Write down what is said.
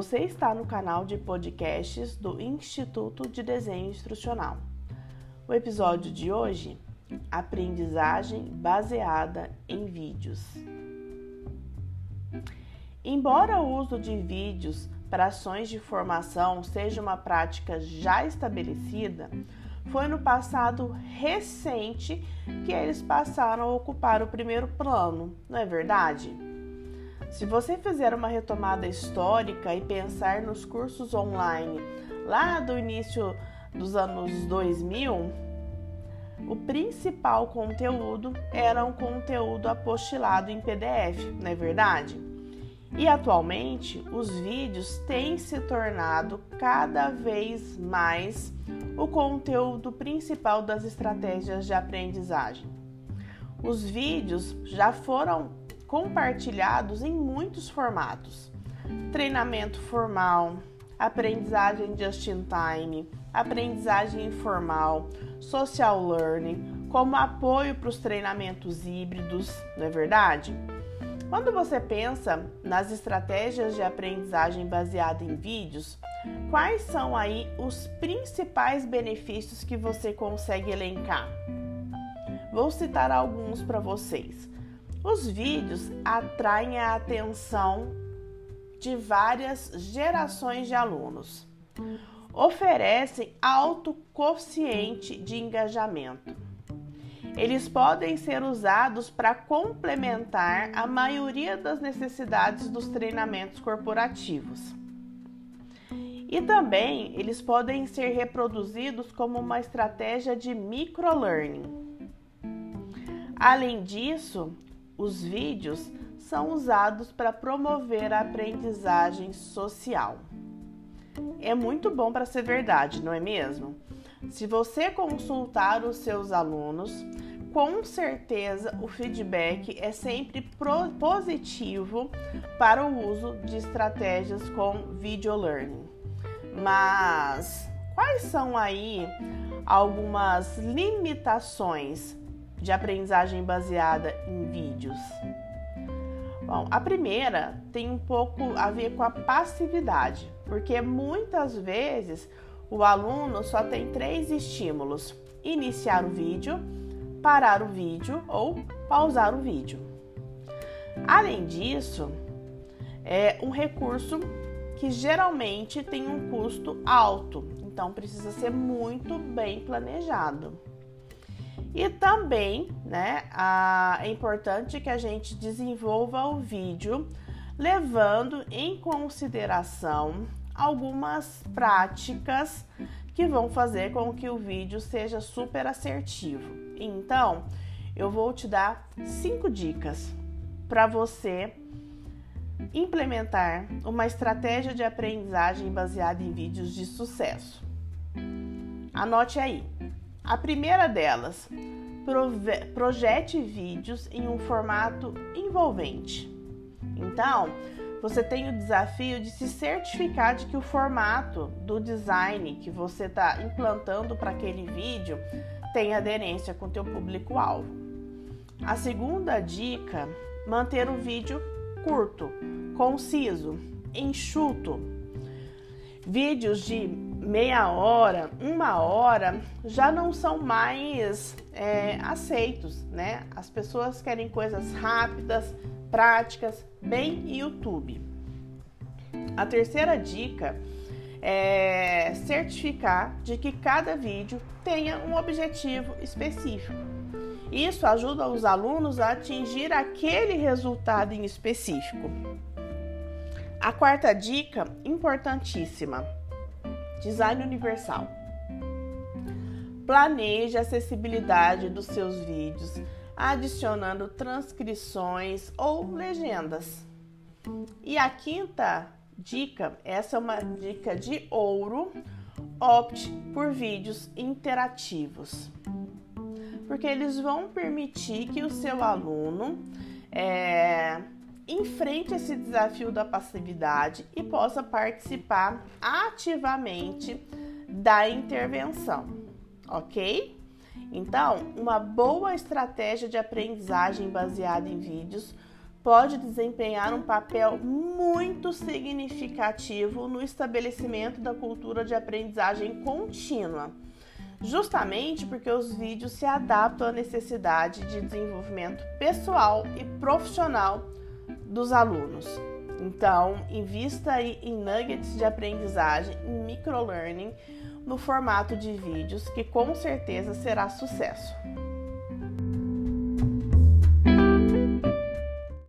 Você está no canal de podcasts do Instituto de Desenho Instrucional. O episódio de hoje: Aprendizagem baseada em vídeos. Embora o uso de vídeos para ações de formação seja uma prática já estabelecida, foi no passado recente que eles passaram a ocupar o primeiro plano, não é verdade? Se você fizer uma retomada histórica e pensar nos cursos online lá do início dos anos 2000, o principal conteúdo era um conteúdo apostilado em PDF, não é verdade? E atualmente os vídeos têm se tornado cada vez mais o conteúdo principal das estratégias de aprendizagem. Os vídeos já foram compartilhados em muitos formatos: treinamento formal, aprendizagem just in time, aprendizagem informal, social learning, como apoio para os treinamentos híbridos, não é verdade? Quando você pensa nas estratégias de aprendizagem baseada em vídeos, quais são aí os principais benefícios que você consegue elencar? Vou citar alguns para vocês. Os vídeos atraem a atenção de várias gerações de alunos. Oferecem alto coeficiente de engajamento eles podem ser usados para complementar a maioria das necessidades dos treinamentos corporativos. E também eles podem ser reproduzidos como uma estratégia de microlearning. Além disso, os vídeos são usados para promover a aprendizagem social. É muito bom para ser verdade, não é mesmo? Se você consultar os seus alunos, com certeza o feedback é sempre positivo para o uso de estratégias com video learning. Mas quais são aí algumas limitações de aprendizagem baseada em vídeos? Bom, a primeira tem um pouco a ver com a passividade, porque muitas vezes o aluno só tem três estímulos: iniciar o vídeo, parar o vídeo ou pausar o vídeo. Além disso, é um recurso que geralmente tem um custo alto, então precisa ser muito bem planejado. E também, né, a, é importante que a gente desenvolva o vídeo levando em consideração algumas práticas que vão fazer com que o vídeo seja super assertivo. Então, eu vou te dar cinco dicas para você implementar uma estratégia de aprendizagem baseada em vídeos de sucesso. Anote aí. A primeira delas, projete vídeos em um formato envolvente. Então, você tem o desafio de se certificar de que o formato do design que você está implantando para aquele vídeo tem aderência com o teu público-alvo. A segunda dica, manter o vídeo curto, conciso, enxuto. Vídeos de meia hora, uma hora já não são mais é, aceitos, né? As pessoas querem coisas rápidas, práticas, bem YouTube. A terceira dica é certificar de que cada vídeo tenha um objetivo específico. Isso ajuda os alunos a atingir aquele resultado em específico. A quarta dica, importantíssima: design universal. Planeje a acessibilidade dos seus vídeos adicionando transcrições ou legendas. E a quinta dica, essa é uma dica de ouro, opte por vídeos interativos, porque eles vão permitir que o seu aluno é, enfrente esse desafio da passividade e possa participar ativamente da intervenção, ok? Então, uma boa estratégia de aprendizagem baseada em vídeos pode desempenhar um papel muito significativo no estabelecimento da cultura de aprendizagem contínua, justamente porque os vídeos se adaptam à necessidade de desenvolvimento pessoal e profissional dos alunos. Então, invista em nuggets de aprendizagem, em microlearning, no formato de vídeos, que com certeza será sucesso.